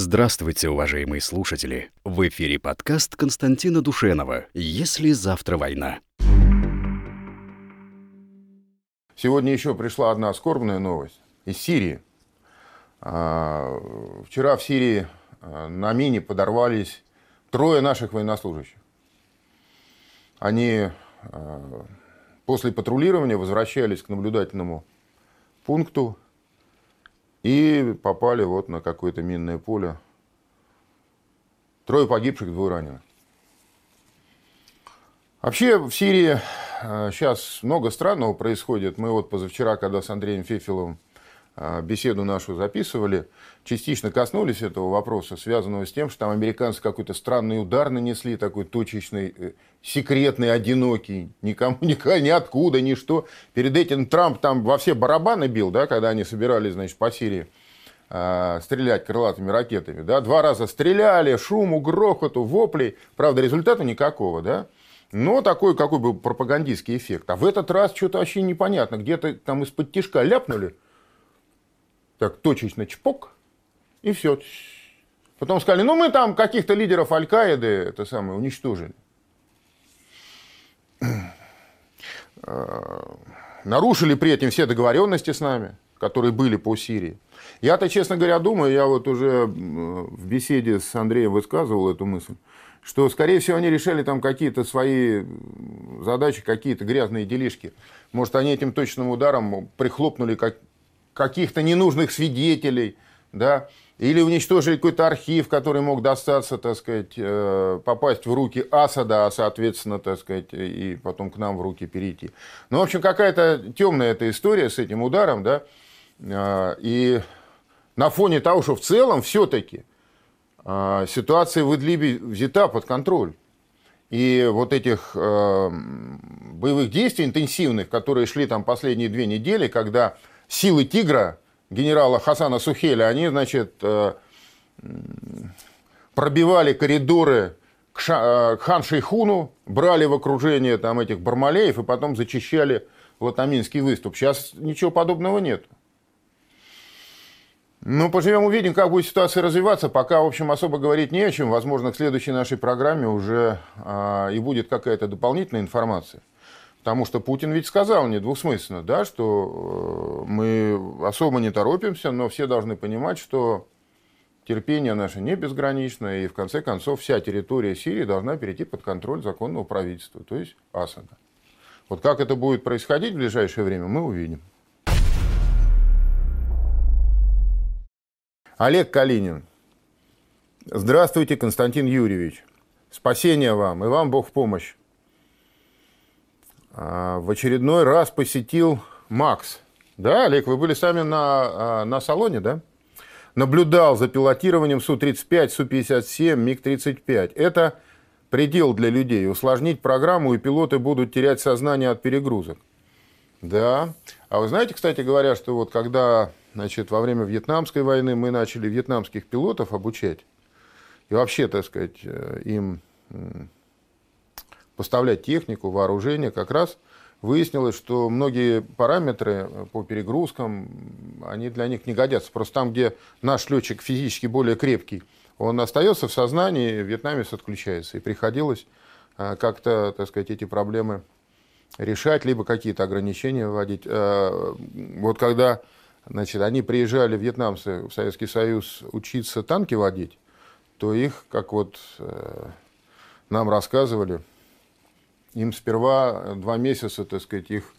Здравствуйте, уважаемые слушатели! В эфире подкаст Константина Душенова «Если завтра война». Сегодня еще пришла одна скорбная новость из Сирии. А, вчера в Сирии а, на мине подорвались трое наших военнослужащих. Они а, после патрулирования возвращались к наблюдательному пункту и попали вот на какое-то минное поле. Трое погибших, двое раненых. Вообще в Сирии сейчас много странного происходит. Мы вот позавчера, когда с Андреем Фефиловым беседу нашу записывали, частично коснулись этого вопроса, связанного с тем, что там американцы какой-то странный удар нанесли, такой точечный, э, секретный, одинокий, никому, никогда, ниоткуда, ничто. Перед этим Трамп там во все барабаны бил, да, когда они собирались, значит, по Сирии э, стрелять крылатыми ракетами, да, два раза стреляли, шуму, грохоту, воплей, правда, результата никакого, да. Но такой, какой был пропагандистский эффект. А в этот раз что-то вообще непонятно. Где-то там из-под тишка ляпнули, так точечно чпок, и все. Потом сказали, ну мы там каких-то лидеров Аль-Каиды это самое уничтожили. А, нарушили при этом все договоренности с нами, которые были по Сирии. Я-то, честно говоря, думаю, я вот уже в беседе с Андреем высказывал эту мысль, что, скорее всего, они решали там какие-то свои задачи, какие-то грязные делишки. Может, они этим точным ударом прихлопнули как, каких-то ненужных свидетелей, да, или уничтожили какой-то архив, который мог достаться, так сказать, э, попасть в руки Асада, а, соответственно, так сказать, и потом к нам в руки перейти. Ну, в общем, какая-то темная эта история с этим ударом, да, э, и на фоне того, что в целом все-таки э, ситуация в Идлибе взята под контроль. И вот этих боевых действий интенсивных, которые шли там последние две недели, когда силы «Тигра» генерала Хасана Сухеля, они, значит, э, пробивали коридоры э, к хан Шейхуну, брали в окружение там этих бармалеев и потом зачищали Латаминский выступ. Сейчас ничего подобного нет. Ну, поживем, увидим, как будет ситуация развиваться. Пока, в общем, особо говорить не о чем. Возможно, к следующей нашей программе уже а, и будет какая-то дополнительная информация. Потому что Путин ведь сказал недвусмысленно, да, что э, мы особо не торопимся, но все должны понимать, что терпение наше не безграничное, и в конце концов вся территория Сирии должна перейти под контроль законного правительства, то есть Асада. Вот как это будет происходить в ближайшее время, мы увидим. Олег Калинин. Здравствуйте, Константин Юрьевич. Спасения вам, и вам Бог в помощь. А, в очередной раз посетил Макс. Да, Олег, вы были сами на, а, на салоне, да? Наблюдал за пилотированием Су-35, Су-57, МиГ-35. Это предел для людей. Усложнить программу, и пилоты будут терять сознание от перегрузок. Да. А вы знаете, кстати говоря, что вот когда значит, во время Вьетнамской войны мы начали вьетнамских пилотов обучать, и вообще, так сказать, э, им поставлять технику, вооружение, как раз выяснилось, что многие параметры по перегрузкам, они для них не годятся. Просто там, где наш летчик физически более крепкий, он остается в сознании, вьетнамец отключается. И приходилось а, как-то, так сказать, эти проблемы решать, либо какие-то ограничения вводить. А, вот когда значит, они приезжали, вьетнамцы, в Советский Союз учиться танки водить, то их, как вот э, нам рассказывали, им сперва два месяца, так сказать, их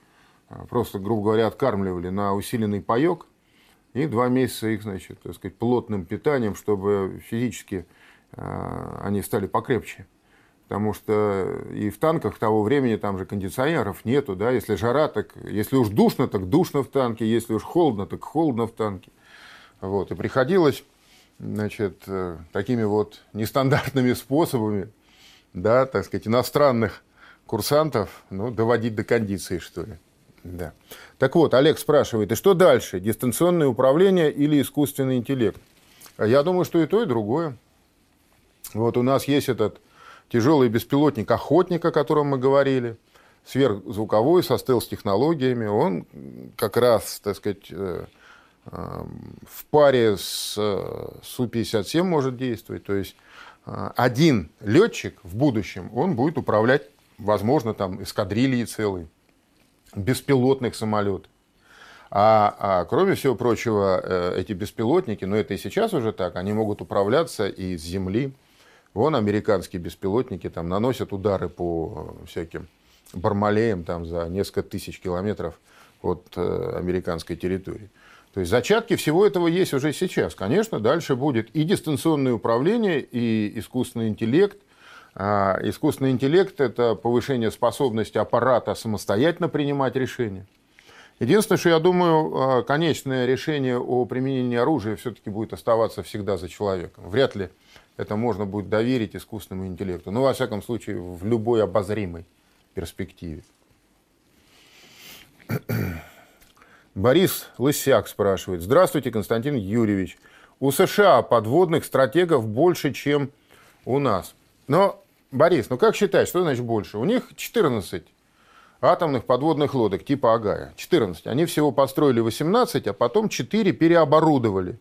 а, просто, грубо говоря, откармливали на усиленный паек, и два месяца их, значит, так сказать, плотным питанием, чтобы физически э, они стали покрепче. Потому что и в танках того времени там же кондиционеров нету, да, если жара, так, если уж душно, так душно в танке, если уж холодно, так холодно в танке. Вот, и приходилось, значит, э, такими вот нестандартными способами, да, так сказать, иностранных курсантов ну, доводить до кондиции, что ли. Да. Так вот, Олег спрашивает, и что дальше? Дистанционное управление или искусственный интеллект? А я думаю, что и то, и другое. Вот у нас есть этот тяжелый беспилотник «Охотник», о котором мы говорили, сверхзвуковой, со стелс-технологиями. Он как раз, так сказать, э, в паре с Су-57 может действовать. То есть один летчик в будущем, он будет управлять, возможно, там эскадрильей целой, беспилотных самолетов. А, а кроме всего прочего, э, эти беспилотники, но это и сейчас уже так, они могут управляться и с Земли. Вон американские беспилотники там наносят удары по э, всяким бармалеям там за несколько тысяч километров от э, американской территории. То есть зачатки всего этого есть уже сейчас. Конечно, дальше будет и дистанционное управление, и искусственный интеллект. А искусственный интеллект – это повышение способности аппарата самостоятельно принимать решения. Единственное, что я думаю, а, конечное решение о применении оружия все-таки будет оставаться всегда за человеком. Вряд ли это можно будет доверить искусственному интеллекту. Ну, во всяком случае, в любой обозримой перспективе. Борис Лысяк спрашивает. Здравствуйте, Константин Юрьевич. У США подводных стратегов больше, чем у нас. Но, Борис, ну как считать, что значит больше? У них 14 атомных подводных лодок типа Агая. 14. Они всего построили 18, а потом 4 переоборудовали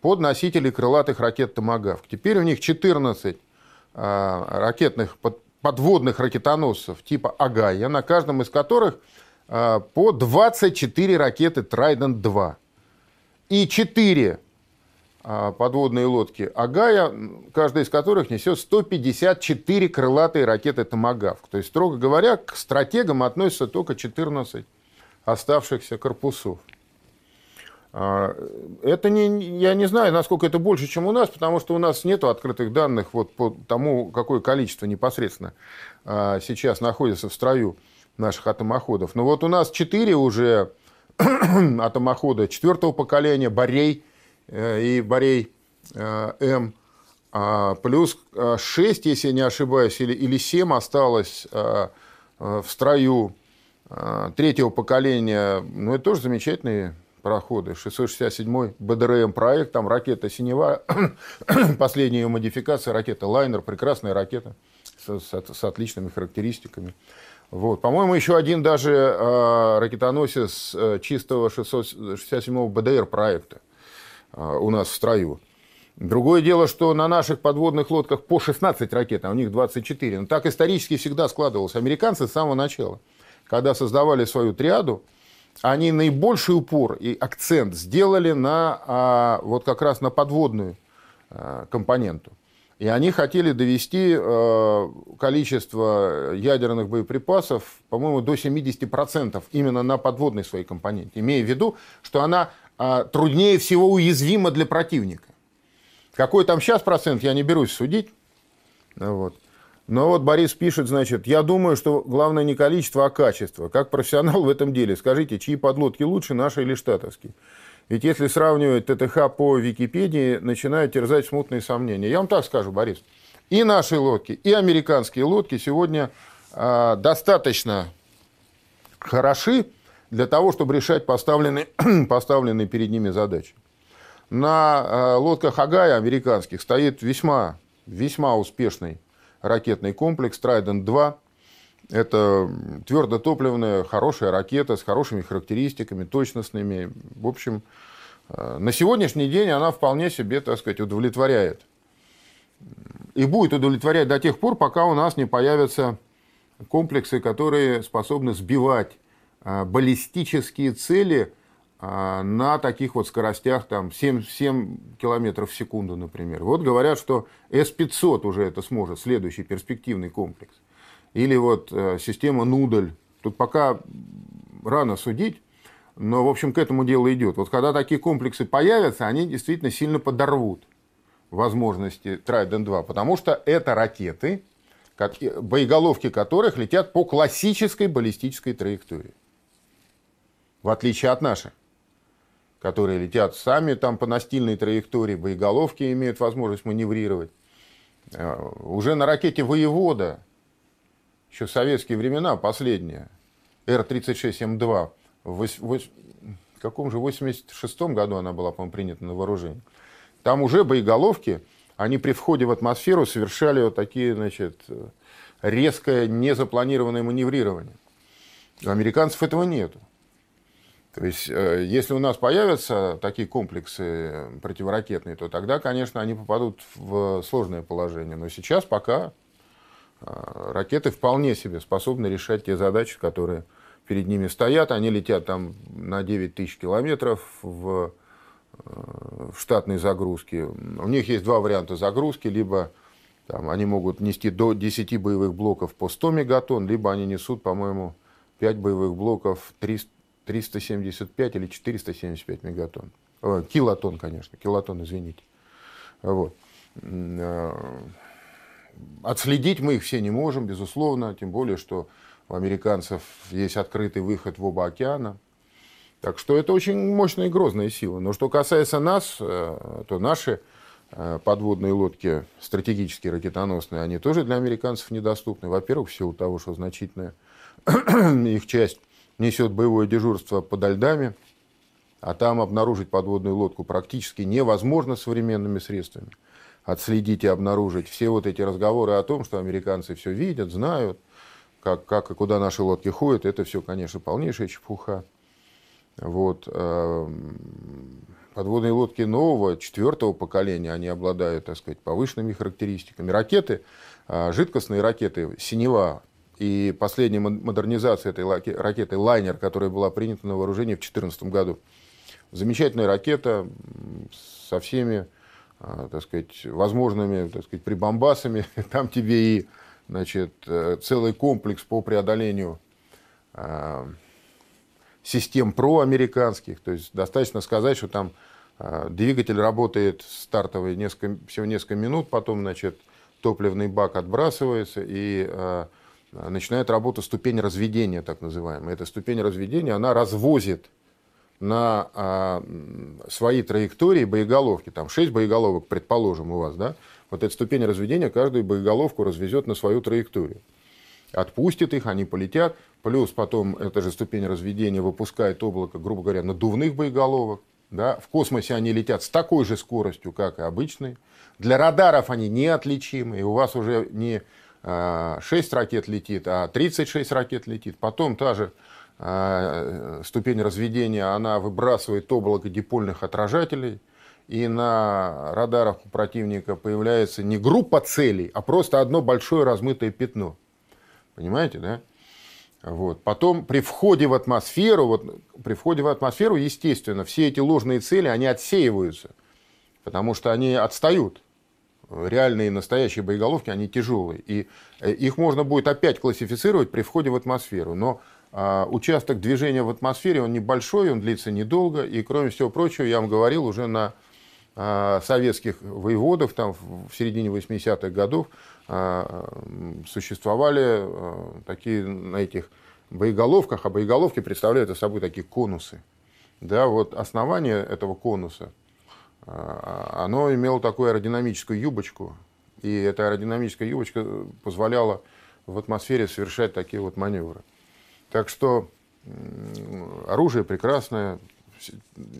под носители крылатых ракет «Томагавк». Теперь у них 14 а, ракетных подводных ракетоносцев типа Агая, на каждом из которых а, по 24 ракеты «Трайдент-2». И 4 а, подводные лодки Агая, каждая из которых несет 154 крылатые ракеты «Томагавк». То есть, строго говоря, к стратегам относятся только 14 оставшихся корпусов. А, это не, я не знаю, насколько это больше, чем у нас, потому что у нас нет открытых данных вот по тому, какое количество непосредственно а, сейчас находится в строю наших атомоходов. Но вот у нас 4 уже атомохода четвертого поколения, Борей – и Борей э, М, а, плюс 6, э, если не ошибаюсь, или, или 7 осталось в строю третьего поколения. Ну, это тоже замечательные пароходы. 667 БДРМ проект, там ракета «Синева», последняя ее модификация, ракета «Лайнер», прекрасная ракета с, с, с отличными характеристиками. Вот. По-моему, еще один даже э, ракетоносец чистого 667 БДР проекта. А, у нас в строю. Другое дело, что на наших подводных лодках по 16 ракет, а у них 24. Но так исторически всегда складывалось. Американцы с самого начала, когда создавали свою триаду, они наибольший упор и акцент сделали на а, вот как раз на подводную а, компоненту. И они хотели довести количество ядерных боеприпасов, по-моему, до 70% именно на подводной своей компоненте, имея в виду, что она труднее всего уязвима для противника. Какой там сейчас процент, я не берусь судить. Вот. Но вот Борис пишет, значит, я думаю, что главное не количество, а качество. Как профессионал в этом деле, скажите, чьи подлодки лучше, наши или штатовские? Ведь если сравнивать ТТХ по Википедии, начинают терзать смутные сомнения. Я вам так скажу, Борис. И наши лодки, и американские лодки сегодня э, достаточно хороши для того, чтобы решать поставленные, поставленные перед ними задачи. На э, лодках Агая американских стоит весьма, весьма успешный ракетный комплекс Trident-2. Это твердотопливная, хорошая ракета с хорошими характеристиками, точностными. В общем, э, на сегодняшний день она вполне себе, так сказать, удовлетворяет. И будет удовлетворять до тех пор, пока у нас не появятся комплексы, которые способны сбивать баллистические цели а, на таких вот скоростях, там 7, 7 километров в секунду, например. Вот говорят, что С-500 уже это сможет, следующий перспективный комплекс. Или вот э, система Нудль. Тут пока рано судить, но, в общем, к этому дело идет. Вот когда такие комплексы появятся, они действительно сильно подорвут возможности Trident 2, потому что это ракеты, боеголовки которых летят по классической баллистической траектории в отличие от наших, которые летят сами там по настильной траектории, боеголовки имеют возможность маневрировать. Э, уже на ракете «Воевода», еще в советские времена, последняя, Р-36М2, в, в, в каком же 86 году она была, по-моему, принята на вооружение. Там уже боеголовки, они при входе в атмосферу совершали вот такие, значит, резкое, незапланированное маневрирование. У американцев этого нету. То есть, э, если у нас появятся такие комплексы противоракетные, то тогда, конечно, они попадут в сложное положение. Но сейчас пока э, ракеты вполне себе способны решать те задачи, которые перед ними стоят. Они летят там на 9 тысяч километров в, э, в штатной загрузке. У них есть два варианта загрузки. Либо там, они могут нести до 10 боевых блоков по 100 мегатонн, либо они несут, по-моему, 5 боевых блоков 300 375 или 475 мегатонн. О, килотонн, конечно, килотонн, извините. Вот. Э, отследить мы их все не можем, безусловно, тем более, что у американцев есть открытый выход в оба океана. Так что это очень мощная и грозная сила. Но что касается нас, э, то наши э, подводные лодки, стратегические ракетоносные, они тоже для американцев недоступны. Во-первых, в силу того, что значительная их часть несет боевое дежурство подо льдами, а там обнаружить подводную лодку практически невозможно современными средствами. Отследить и обнаружить все вот эти разговоры о том, что американцы все видят, знают, как, как и куда наши лодки ходят, это все, конечно, полнейшая чепуха. Вот. Эм, подводные лодки нового, четвертого поколения, они обладают, так сказать, повышенными характеристиками. Ракеты, э, жидкостные ракеты «Синева», и последняя модернизация этой ракеты «Лайнер», которая была принята на вооружение в 2014 году. Замечательная ракета со всеми а, так сказать, возможными так сказать, прибамбасами. Там тебе и значит, э, целый комплекс по преодолению а, систем проамериканских. То есть достаточно сказать, что там а, двигатель работает стартовый несколько, всего несколько минут, потом значит, топливный бак отбрасывается, и начинает работу ступень разведения, так называемая. Эта ступень разведения, она развозит на а, свои траектории боеголовки. Там 6 боеголовок, предположим, у вас, да? Вот эта ступень разведения каждую боеголовку развезет на свою траекторию. Отпустит их, они полетят. Плюс потом эта же ступень разведения выпускает облако, грубо говоря, надувных боеголовок. Да? В космосе они летят с такой же скоростью, как и обычные. Для радаров они неотличимы. И у вас уже не 6 а, ракет летит, а 36 ракет летит. Потом та же а, ступень разведения, она выбрасывает облако дипольных отражателей, и на радарах у противника появляется не группа целей, а просто одно большое размытое пятно. Понимаете, да? Вот. Потом при входе в атмосферу, вот, при входе в атмосферу, естественно, все эти ложные цели, они отсеиваются, потому что они отстают реальные настоящие боеголовки, они тяжелые. И э, их можно будет опять классифицировать при входе в атмосферу. Но а, участок движения в атмосфере, он небольшой, он длится недолго. И, кроме всего прочего, я вам говорил уже на а, советских воеводов, там в середине 80-х годов а, существовали такие на этих боеголовках, а боеголовки представляют собой такие конусы. Да, вот основание этого конуса – оно имело такую аэродинамическую юбочку, и эта аэродинамическая юбочка позволяла в атмосфере совершать такие вот маневры. Так что оружие прекрасное.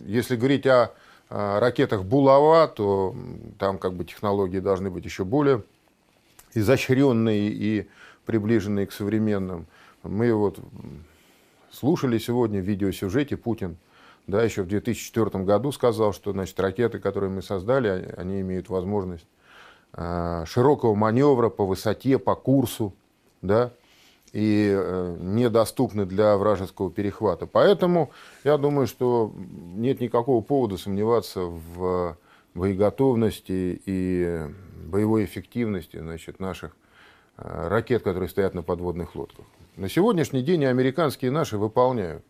Если говорить о, ракетах Булава, то там как бы технологии должны быть еще более изощренные и приближенные к современным. Мы вот слушали сегодня в видеосюжете Путин – да, еще в 2004 году сказал, что значит, ракеты, которые мы создали, они имеют возможность э, широкого маневра по высоте, по курсу, да, и э, недоступны для вражеского перехвата. Поэтому я думаю, что нет никакого повода сомневаться в боеготовности и боевой эффективности значит, наших э, ракет, которые стоят на подводных лодках. На сегодняшний день и американские и наши выполняют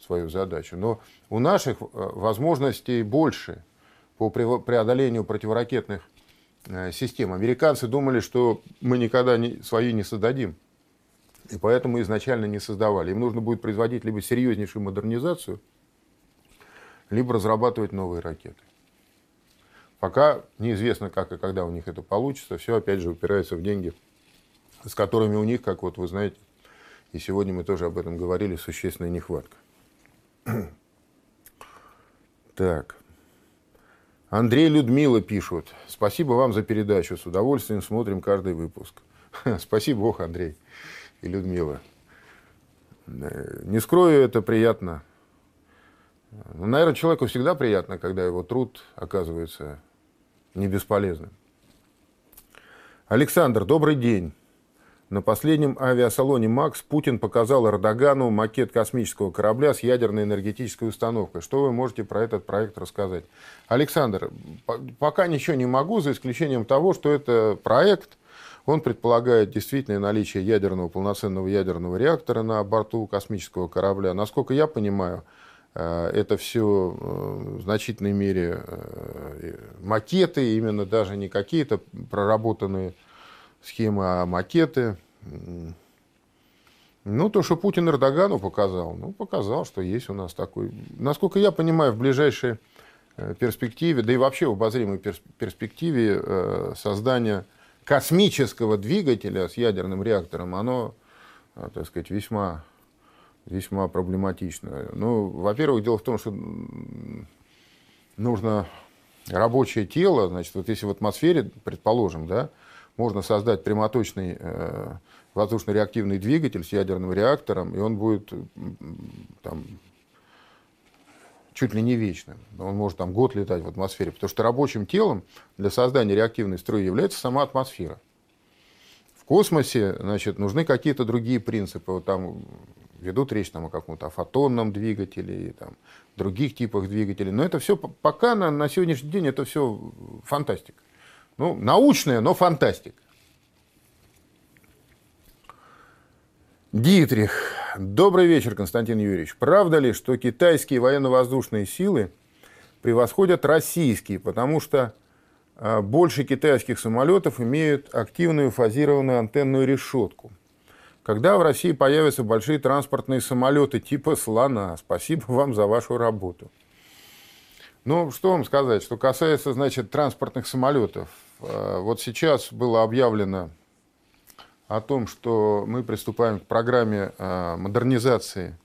свою задачу. Но у наших э, возможностей больше по преодолению противоракетных э, систем. Американцы думали, что мы никогда свои не создадим. И поэтому изначально не создавали. Им нужно будет производить либо серьезнейшую модернизацию, либо разрабатывать новые ракеты. Пока неизвестно, как и когда у них это получится. Все, опять же, упирается в деньги, с которыми у них, как вот вы знаете, и сегодня мы тоже об этом говорили, существенная нехватка. Так. Андрей Людмила пишут. Спасибо вам за передачу. С удовольствием смотрим каждый выпуск. Спасибо Бог, Андрей и Людмила. Э, не скрою, это приятно. Ну, наверное, человеку всегда приятно, когда его труд оказывается не бесполезным. Александр, добрый день. На последнем авиасалоне «Макс» Путин показал Эрдогану макет космического корабля с ядерной энергетической установкой. Что вы можете про этот проект рассказать? Александр, пока ничего не могу, за исключением того, что это проект, он предполагает действительно наличие ядерного, полноценного ядерного реактора на борту космического корабля. Насколько я понимаю, э, это все э, в значительной мере э, макеты, именно даже не какие-то проработанные схемы, а макеты. Ну, то, что Путин Эрдогану показал, ну, показал, что есть у нас такой. Насколько я понимаю, в ближайшей перспективе, да и вообще в обозримой перспективе создания космического двигателя с ядерным реактором, оно, а, так сказать, весьма, весьма проблематично. Ну, во-первых, дело в том, что нужно рабочее тело, значит, вот если в атмосфере, предположим, да, можно создать прямоточный э, воздушно-реактивный двигатель с ядерным реактором, и он будет там, чуть ли не вечным. Он может там год летать в атмосфере, потому что рабочим телом для создания реактивной струи является сама атмосфера. В космосе значит, нужны какие-то другие принципы. Вот там ведут речь там, о каком-то фотонном двигателе, и, там, других типах двигателей. Но это все пока на, на сегодняшний день это все фантастика. Ну, научная, но фантастика. Дитрих. Добрый вечер, Константин Юрьевич. Правда ли, что китайские военно-воздушные силы превосходят российские, потому что а, больше китайских самолетов имеют активную фазированную антенную решетку? Когда в России появятся большие транспортные самолеты типа «Слона»? Спасибо вам за вашу работу. Ну, что вам сказать, что касается, значит, транспортных самолетов. А, вот сейчас было объявлено о том, что мы приступаем к программе а, модернизации,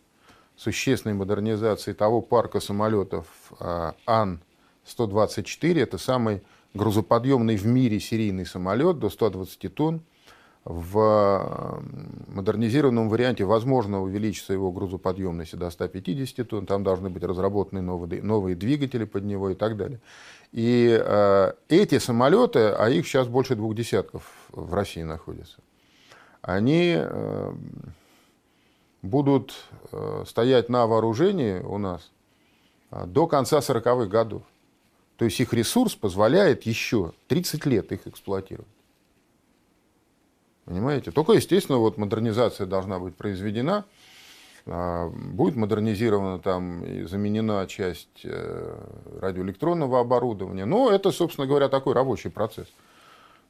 существенной модернизации того парка самолетов а, Ан-124. Это самый грузоподъемный в мире серийный самолет до 120 тонн. В модернизированном варианте возможно увеличится его грузоподъемность до 150 тонн. Там должны быть разработаны новые, новые двигатели под него и так далее. И э, эти самолеты, а их сейчас больше двух десятков в России находятся, они э, будут э, стоять на вооружении у нас э, до конца 40-х годов. То есть их ресурс позволяет еще 30 лет их эксплуатировать. Понимаете? Только, естественно, вот модернизация должна быть произведена. Будет модернизирована там и заменена часть радиоэлектронного оборудования. Но это, собственно говоря, такой рабочий процесс.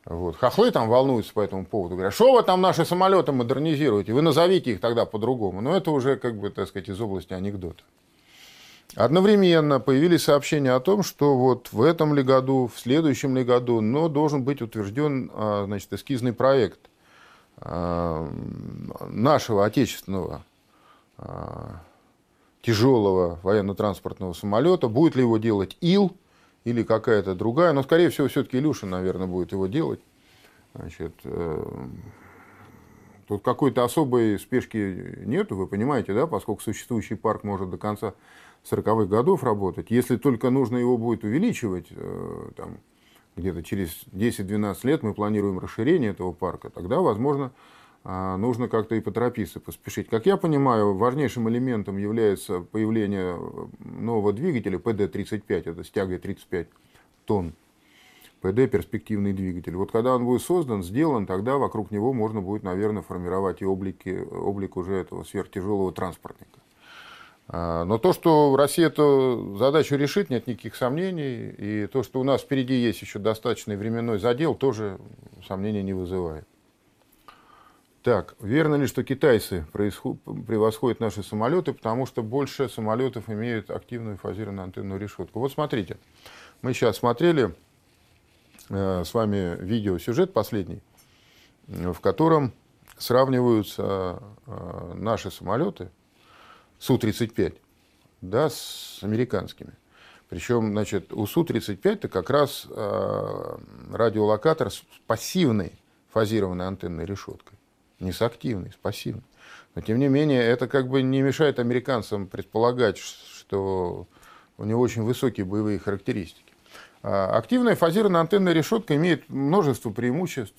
Вот. Хохлы там волнуются по этому поводу. Говорят, что вы там наши самолеты модернизируете? Вы назовите их тогда по-другому. Но это уже, как бы, так сказать, из области анекдота. Одновременно появились сообщения о том, что вот в этом ли году, в следующем ли году, но должен быть утвержден а, значит, эскизный проект а, нашего отечественного а, тяжелого военно-транспортного самолета. Будет ли его делать ИЛ, или какая-то другая, но, скорее всего, все-таки Илюшин, наверное, будет его делать. Значит, э, тут какой-то особой спешки нету, вы понимаете, да, поскольку существующий парк может до конца 40-х годов работать. Если только нужно его будет увеличивать, э, там, где-то через 10-12 лет мы планируем расширение этого парка, тогда, возможно, а, нужно как-то и поторопиться, поспешить. Как я понимаю, важнейшим элементом является появление нового двигателя PD-35, это с тягой 35 тонн. PD перспективный двигатель. Вот когда он будет создан, сделан, тогда вокруг него можно будет, наверное, формировать и облики, облик уже этого сверхтяжелого транспортника. А, но то, что Россия эту задачу решит, нет никаких сомнений. И то, что у нас впереди есть еще достаточный временной задел, тоже сомнений не вызывает. Так, верно ли, что китайцы превосходят наши самолеты, потому что больше самолетов имеют активную фазированную антенную решетку? Вот смотрите, мы сейчас смотрели э, с вами видеосюжет последний, в котором сравниваются э, наши самолеты Су-35 да, с американскими. Причем, значит, у Су-35 это как раз э, радиолокатор с пассивной фазированной антенной решеткой не с активной, с пассивной. Но, тем не менее, это как бы не мешает американцам предполагать, что у него очень высокие боевые характеристики. А, активная фазированная антенная решетка имеет множество преимуществ.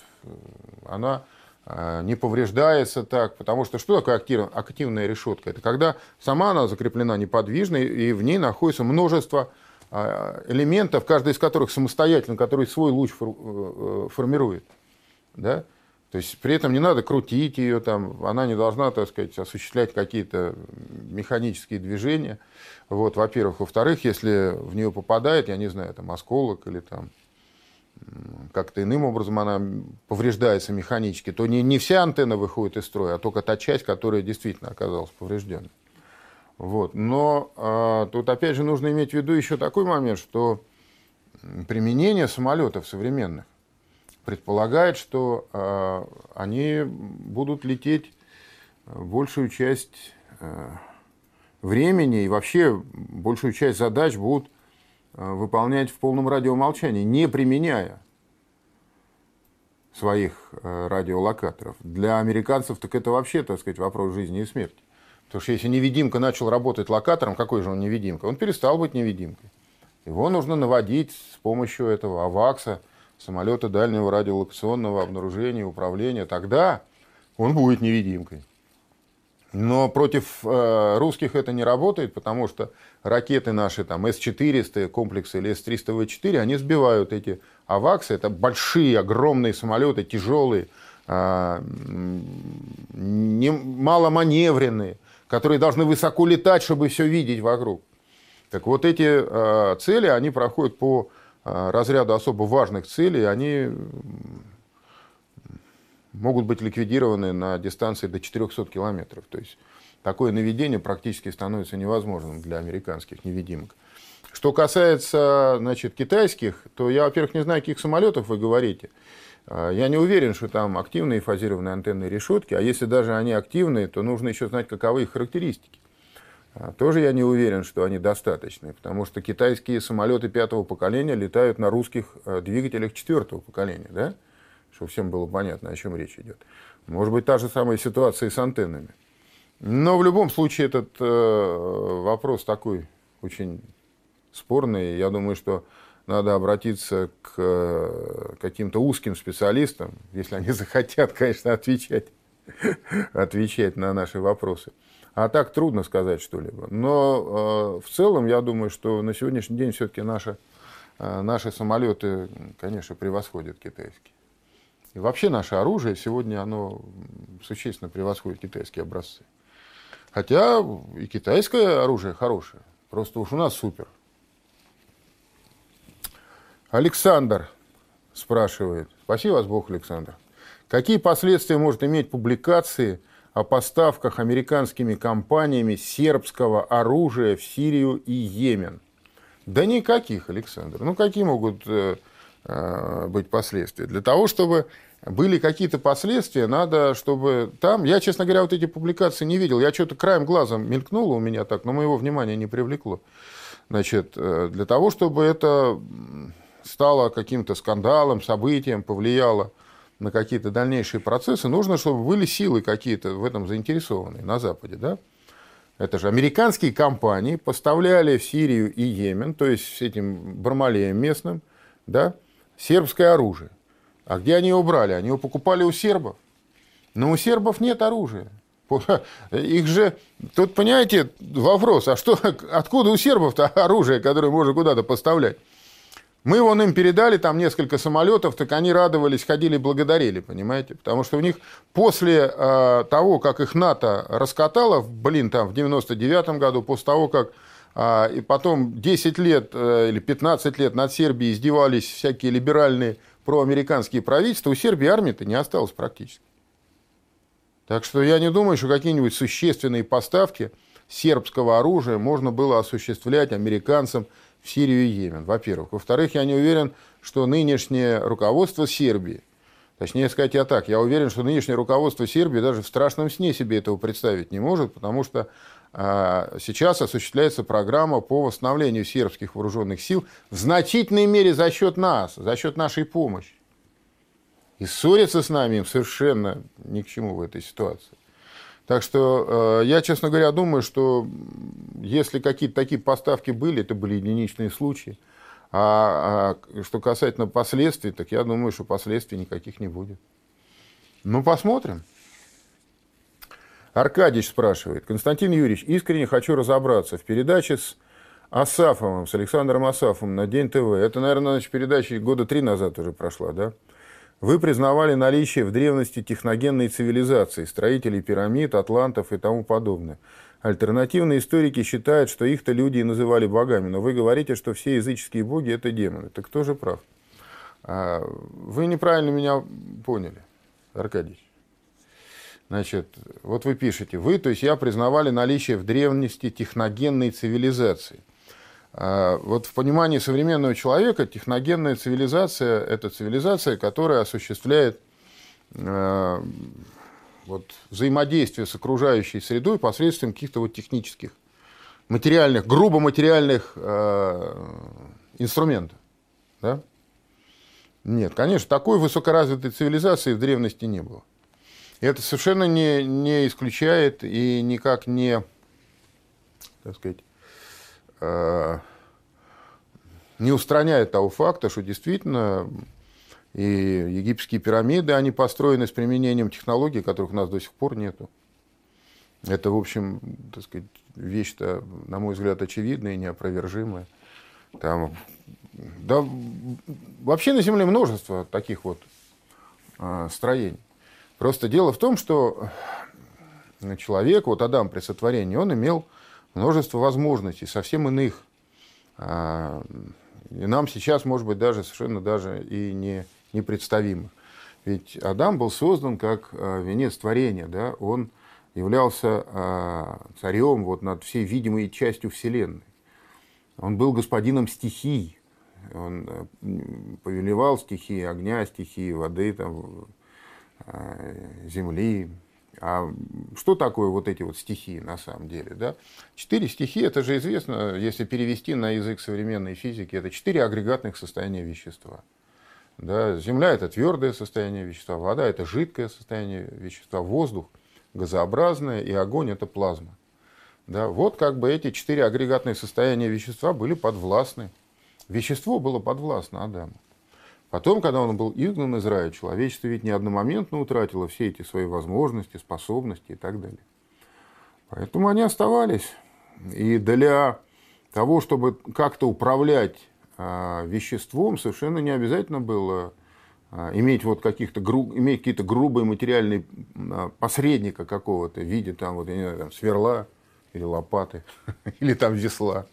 Она а, не повреждается так, потому что что такое активная решетка? Это когда сама она закреплена неподвижно, и в ней находится множество а, элементов, каждый из которых самостоятельно, который свой луч э, э, формирует. Да? То есть при этом не надо крутить ее, там, она не должна, так сказать, осуществлять какие-то механические движения. Вот, во-первых. Во-вторых, если в нее попадает, я не знаю, там, осколок или там, как-то иным образом она повреждается механически, то не, не вся антенна выходит из строя, а только та часть, которая действительно оказалась поврежденной. Вот. Но а, тут опять же нужно иметь в виду еще такой момент, что применение самолетов современных предполагает, что э, они будут лететь большую часть э, времени и вообще большую часть задач будут э, выполнять в полном радиомолчании, не применяя своих э, радиолокаторов. Для американцев так это вообще, так сказать, вопрос жизни и смерти. Потому что если невидимка начал работать локатором, какой же он невидимка? Он перестал быть невидимкой. Его нужно наводить с помощью этого авакса – самолета дальнего радиолокационного обнаружения, управления, тогда он будет невидимкой. Но против э, русских это не работает, потому что ракеты наши, там, С-400 комплексы или С-300В4, они сбивают эти аваксы. Это большие, огромные самолеты, тяжелые, э, не, маломаневренные, которые должны высоко летать, чтобы все видеть вокруг. Так вот эти э, цели, они проходят по а, разряда особо важных целей, они могут быть ликвидированы на дистанции до 400 километров. То есть такое наведение практически становится невозможным для американских невидимок. Что касается значит, китайских, то я, во-первых, не знаю, каких самолетов вы говорите. А, я не уверен, что там активные фазированные антенные решетки, а если даже они активные, то нужно еще знать, каковы их характеристики. А, тоже я не уверен, что они достаточны, потому что китайские самолеты пятого поколения летают на русских э, двигателях четвертого поколения, да? Чтобы всем было понятно, о чем речь идет. Может быть, та же самая ситуация и с антеннами. Но в любом случае этот э, вопрос такой очень спорный. Я думаю, что надо обратиться к э, каким-то узким специалистам, если они захотят, конечно, отвечать, отвечать на наши вопросы. А так трудно сказать что-либо. Но э, в целом, я думаю, что на сегодняшний день все-таки наши, э, наши самолеты, конечно, превосходят китайские. И вообще наше оружие сегодня, оно существенно превосходит китайские образцы. Хотя и китайское оружие хорошее. Просто уж у нас супер. Александр спрашивает. Спасибо вас, Бог, Александр. Какие последствия может иметь публикации – о поставках американскими компаниями сербского оружия в Сирию и Йемен. Да никаких, Александр. Ну, какие могут э, быть последствия? Для того, чтобы были какие-то последствия, надо, чтобы там... Я, честно говоря, вот эти публикации не видел. Я что-то краем глазом мелькнуло у меня так, но моего внимания не привлекло. Значит, э, для того, чтобы это стало каким-то скандалом, событием, повлияло на какие-то дальнейшие процессы, нужно, чтобы были силы какие-то в этом заинтересованные на Западе. Да? Это же американские компании поставляли в Сирию и Йемен, то есть с этим Бармалеем местным, да, сербское оружие. А где они его брали? Они его покупали у сербов. Но у сербов нет оружия. Их же, тут понимаете, вопрос, а что, откуда у сербов-то оружие, которое можно куда-то поставлять? Мы вон им передали там несколько самолетов, так они радовались, ходили, благодарили, понимаете? Потому что у них после э, того, как их НАТО раскатало, блин, там в 99 году, после того, как и потом 10 лет э, или 15 лет над Сербией издевались всякие либеральные проамериканские правительства, у Сербии армии-то не осталось практически. Так что я не думаю, что какие-нибудь существенные поставки сербского оружия можно было осуществлять американцам – в Сирию и Йемен, во-первых. Во-вторых, я не уверен, что нынешнее руководство Сербии, точнее сказать я так, я уверен, что нынешнее руководство Сербии даже в страшном сне себе этого представить не может, потому что а, сейчас осуществляется программа по восстановлению сербских вооруженных сил в значительной мере за счет нас, за счет нашей помощи. И ссориться с нами им совершенно ни к чему в этой ситуации. Так что я, честно говоря, думаю, что если какие-то такие поставки были, это были единичные случаи. А, а что касательно последствий, так я думаю, что последствий никаких не будет. Ну, посмотрим. Аркадьевич спрашивает. Константин Юрьевич, искренне хочу разобраться. В передаче с Асафовым, с Александром Асафовым на День ТВ, это, наверное, значит, передача года три назад уже прошла, да? Вы признавали наличие в древности техногенной цивилизации, строителей пирамид, атлантов и тому подобное. Альтернативные историки считают, что их-то люди и называли богами, но вы говорите, что все языческие боги – это демоны. Так кто же прав? А, вы неправильно меня поняли, Аркадий. Значит, вот вы пишете, вы, то есть я, признавали наличие в древности техногенной цивилизации. А, вот в понимании современного человека техногенная цивилизация – это цивилизация, которая осуществляет а, вот, взаимодействие с окружающей средой посредством каких-то вот технических, материальных, грубо материальных э, инструментов. Да? Нет, конечно, такой высокоразвитой цивилизации в древности не было. Это совершенно не, не исключает и никак не, так сказать, э, не устраняет того факта, что действительно и египетские пирамиды, они построены с применением технологий, которых у нас до сих пор нету. Это, в общем, так сказать, вещь-то, на мой взгляд, очевидная и неопровержимая. Там, да, вообще на Земле множество таких вот э, строений. Просто дело в том, что человек, вот Адам при сотворении, он имел множество возможностей, совсем иных. А, и нам сейчас, может быть, даже совершенно даже и не, непредставимых. Ведь Адам был создан как а, венец творения, да? он являлся а, царем вот над всей видимой частью Вселенной. Он был господином стихий, он повелевал стихии огня, стихии воды, там, Э, земли. А что такое вот эти вот стихии на самом деле? Да? Четыре стихии, это же известно, если перевести на язык современной физики, это четыре агрегатных состояния вещества. Да? Земля – это твердое состояние вещества, вода – это жидкое состояние вещества, воздух – газообразное, и огонь – это плазма. Да? Вот как бы эти четыре агрегатные состояния вещества были подвластны. Вещество было подвластно Адаму. Потом, когда он был изгнан из рая, человечество ведь не одномоментно утратило все эти свои возможности, способности и так далее. Поэтому они оставались. И для того, чтобы как-то управлять а, веществом, совершенно не обязательно было а, иметь вот каких-то гру... иметь какие-то грубые материальные а, посредника какого-то в виде там вот я не знаю там сверла или лопаты или там весла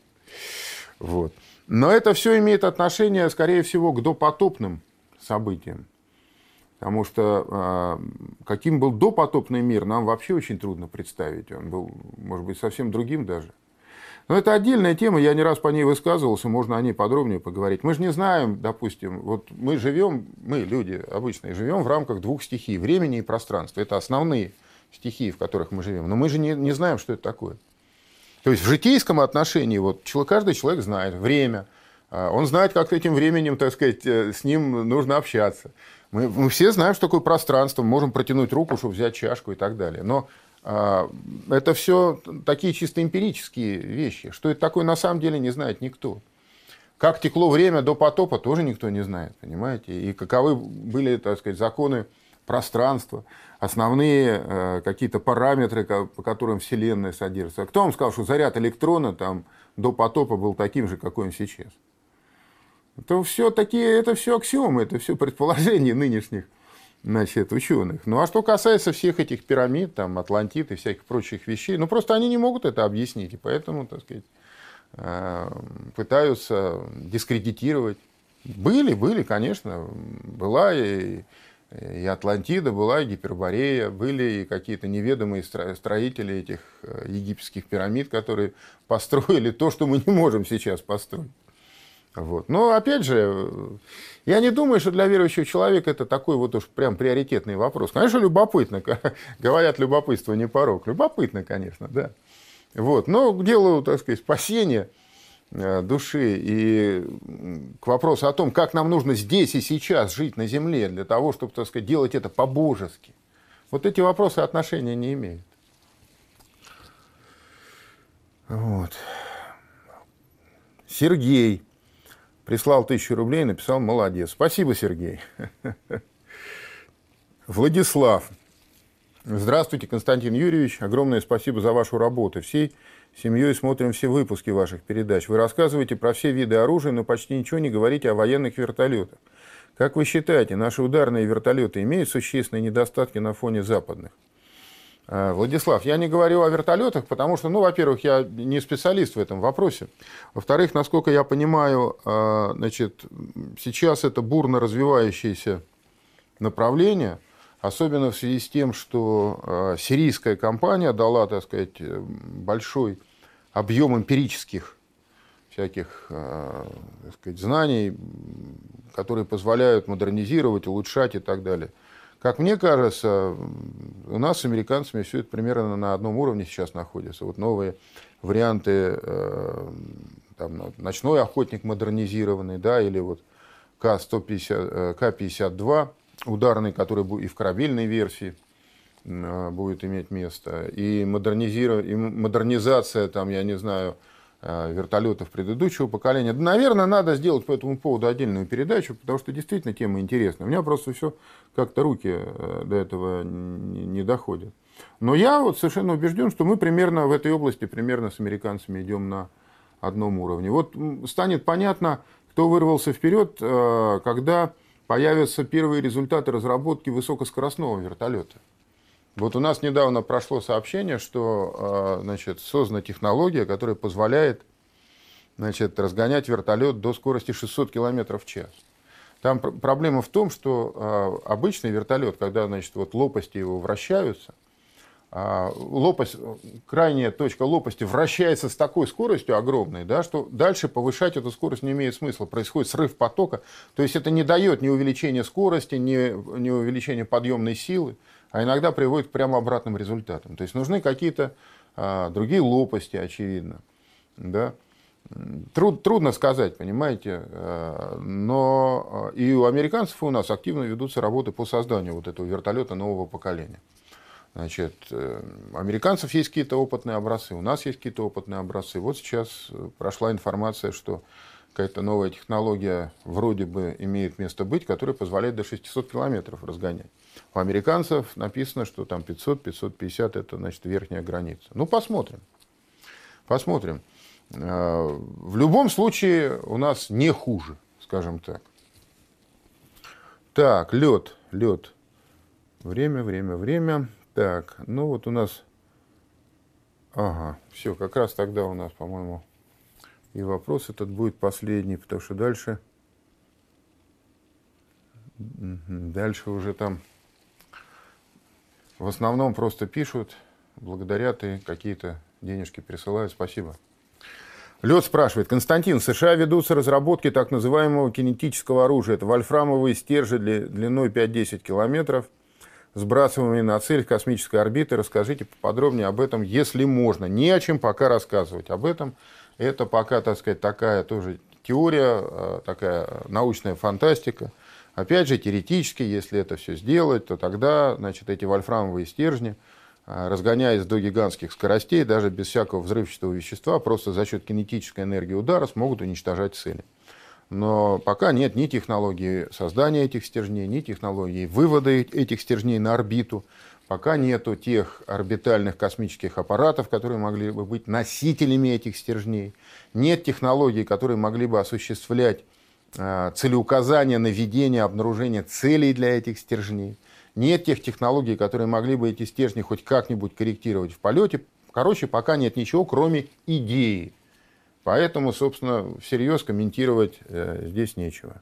вот но это все имеет отношение, скорее всего, к допотопным событиям. Потому что э, каким был допотопный мир, нам вообще очень трудно представить. Он был, может быть, совсем другим даже. Но это отдельная тема, я не раз по ней высказывался, можно о ней подробнее поговорить. Мы же не знаем, допустим, вот мы живем, мы, люди обычные, живем в рамках двух стихий, времени и пространства. Это основные стихии, в которых мы живем. Но мы же не, не знаем, что это такое. То есть в житейском отношении вот, каждый человек знает время, а, он знает, как этим временем, так сказать, э, с ним нужно общаться. Мы, мы все знаем, что такое пространство, можем протянуть руку, чтобы взять чашку и так далее. Но а, это все такие чисто эмпирические вещи. Что это такое на самом деле не знает никто. Как текло время до потопа, тоже никто не знает, понимаете? И каковы были, так сказать, законы пространства, основные э, какие-то параметры, по которым Вселенная содержится. Кто вам сказал, что заряд электрона там до потопа был таким же, какой он сейчас? Это все такие, это все аксиомы, это все предположения нынешних значит, ученых. Ну а что касается всех этих пирамид, там, Атлантид и всяких прочих вещей, ну просто они не могут это объяснить, и поэтому, так сказать, э, пытаются дискредитировать. Были, были, конечно, была и и Атлантида была, и Гиперборея, были и какие-то неведомые строители этих э, египетских пирамид, которые построили то, что мы не можем сейчас построить. Вот. Но опять же, я не думаю, что для верующего человека это такой вот уж прям приоритетный вопрос. Конечно, любопытно. Говорят, любопытство не порог. Любопытно, конечно, да. Вот. Но к делу, так сказать, спасения – Э, души и к вопросу о том, как нам нужно здесь и сейчас жить на земле для того, чтобы, так сказать, делать это по-божески. Вот эти вопросы отношения не имеют. Вот. Сергей прислал тысячу рублей, написал «молодец». Спасибо, Сергей. Владислав. Здравствуйте, Константин Юрьевич. Огромное спасибо за вашу работу. Всей семьей смотрим все выпуски ваших передач. Вы рассказываете про все виды оружия, но почти ничего не говорите о военных вертолетах. Как вы считаете, наши ударные вертолеты имеют существенные недостатки на фоне западных? А, Владислав, я не говорю о вертолетах, потому что, ну, во-первых, я не специалист в этом вопросе. Во-вторых, насколько я понимаю, а, значит, сейчас это бурно развивающееся направление – Особенно в связи с тем, что а, сирийская компания дала, так сказать, большой объем эмпирических всяких а, так сказать, знаний, которые позволяют модернизировать, улучшать и так далее. Как мне кажется, у нас с американцами все это примерно на одном уровне сейчас находится. Вот новые варианты, а, там, ночной охотник модернизированный, да, или вот К-150, К-52, ударный, который и в корабельной версии а, будет иметь место, и, модернизировать, и модернизация, там, я не знаю, а, вертолетов предыдущего поколения. Да, наверное, надо сделать по этому поводу отдельную передачу, потому что действительно тема интересная. У меня просто все как-то руки э, до этого не доходят. Но я вот совершенно убежден, что мы примерно в этой области примерно с американцами идем на одном уровне. Вот станет понятно, кто вырвался вперед, э, когда появятся первые результаты разработки высокоскоростного вертолета. Вот у нас недавно прошло сообщение, что а, значит, создана технология, которая позволяет значит, разгонять вертолет до скорости 600 км в час. Там проблема в том, что а, обычный вертолет, когда значит, вот лопасти его вращаются, лопасть, крайняя точка лопасти вращается с такой скоростью огромной, да, что дальше повышать эту скорость не имеет смысла. Происходит срыв потока. То есть это не дает ни увеличения скорости, ни, ни увеличения подъемной силы, а иногда приводит к прямо обратным результатам. То есть нужны какие-то а, другие лопасти, очевидно. Да. Труд, трудно сказать, понимаете, а, но и у американцев, и у нас активно ведутся работы по созданию вот этого вертолета нового поколения. Значит, э, американцев есть какие-то опытные образцы, у нас есть какие-то опытные образцы. Вот сейчас э, прошла информация, что какая-то новая технология вроде бы имеет место быть, которая позволяет до 600 километров разгонять. У американцев написано, что там 500-550 это значит верхняя граница. Ну, посмотрим. Посмотрим. Э, в любом случае у нас не хуже, скажем так. Так, лед, лед. Время, время, время. Так, ну вот у нас... Ага, все, как раз тогда у нас, по-моему, и вопрос этот будет последний, потому что дальше... Дальше уже там в основном просто пишут, благодарят и какие-то денежки присылают. Спасибо. Лед спрашивает. Константин, в США ведутся разработки так называемого кинетического оружия. Это вольфрамовые стержи длиной 5-10 километров – сбрасываемыми на цель космической орбиты. Расскажите поподробнее об этом, если можно. Не о чем пока рассказывать об этом. Это пока, так сказать, такая тоже теория, а, такая научная фантастика. Опять же, теоретически, если это все сделать, то тогда значит, эти вольфрамовые стержни, а, разгоняясь до гигантских скоростей, даже без всякого взрывчатого вещества, просто за счет кинетической энергии удара смогут уничтожать цели. Но пока нет ни технологии создания этих стержней, ни технологии вывода этих стержней на орбиту. Пока нету тех орбитальных космических аппаратов, которые могли бы быть носителями этих стержней. Нет технологий, которые могли бы осуществлять а, целеуказания, наведение, обнаружение целей для этих стержней. Нет тех технологий, которые могли бы эти стержни хоть как-нибудь корректировать в полете. Короче, пока нет ничего, кроме идеи. Поэтому, собственно, всерьез комментировать э, здесь нечего.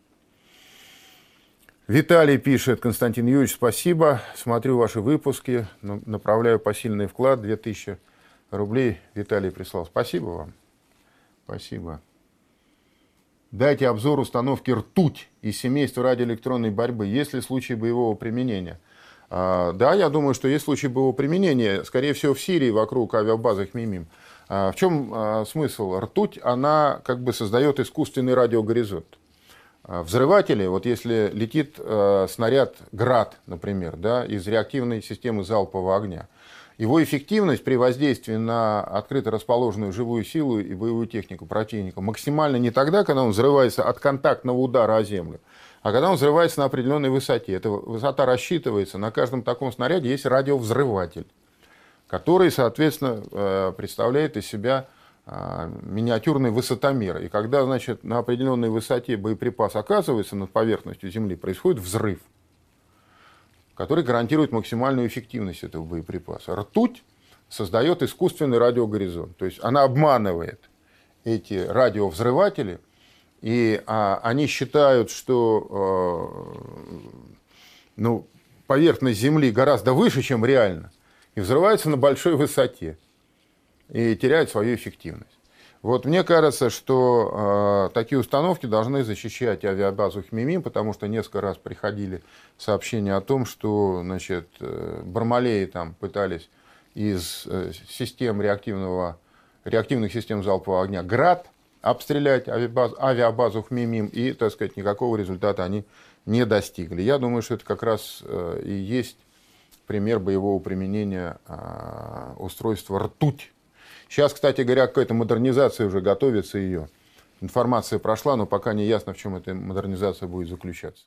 Виталий пишет, Константин Юрьевич, спасибо, смотрю ваши выпуски, направляю посильный вклад, 2000 рублей Виталий прислал. Спасибо вам. Спасибо. Дайте обзор установки «Ртуть» из семейства радиоэлектронной борьбы. Есть ли случаи боевого применения? А, да, я думаю, что есть случаи боевого применения. Скорее всего, в Сирии вокруг авиабазы Хмимим. В чем а, смысл? Ртуть, она как бы создает искусственный радиогоризонт. А, взрыватели, вот если летит снаряд «Град», например, да, из реактивной системы залпового огня, Его эффективность при воздействии на открыто расположенную живую силу и боевую технику противника максимально не тогда, когда он взрывается от контактного удара о землю, а когда он взрывается на определенной высоте. Эта высота рассчитывается, на каждом таком снаряде есть радиовзрыватель, который, соответственно, э, представляет из себя э, миниатюрный высотомер. И когда, значит, на определенной высоте боеприпас оказывается над поверхностью Земли, происходит взрыв который гарантирует максимальную эффективность этого боеприпаса. Ртуть создает искусственный радиогоризонт. То есть она обманывает эти радиовзрыватели, и а, они считают, что э, ну, поверхность Земли гораздо выше, чем реально, и взрывается на большой высоте, и теряет свою эффективность. Вот мне кажется, что э, такие установки должны защищать авиабазу Хмимим, потому что несколько раз приходили сообщения о том, что значит, э, Бармалеи там пытались из э, систем реактивного, реактивных систем залпового огня «Град» обстрелять авиабазу, авиабазу Хмимим, и, так сказать, никакого результата они не достигли. Я думаю, что это как раз э, и есть пример боевого применения э, устройства «Ртуть» Сейчас, кстати говоря, какая-то модернизация уже готовится ее. Информация прошла, но пока не ясно, в чем эта модернизация будет заключаться.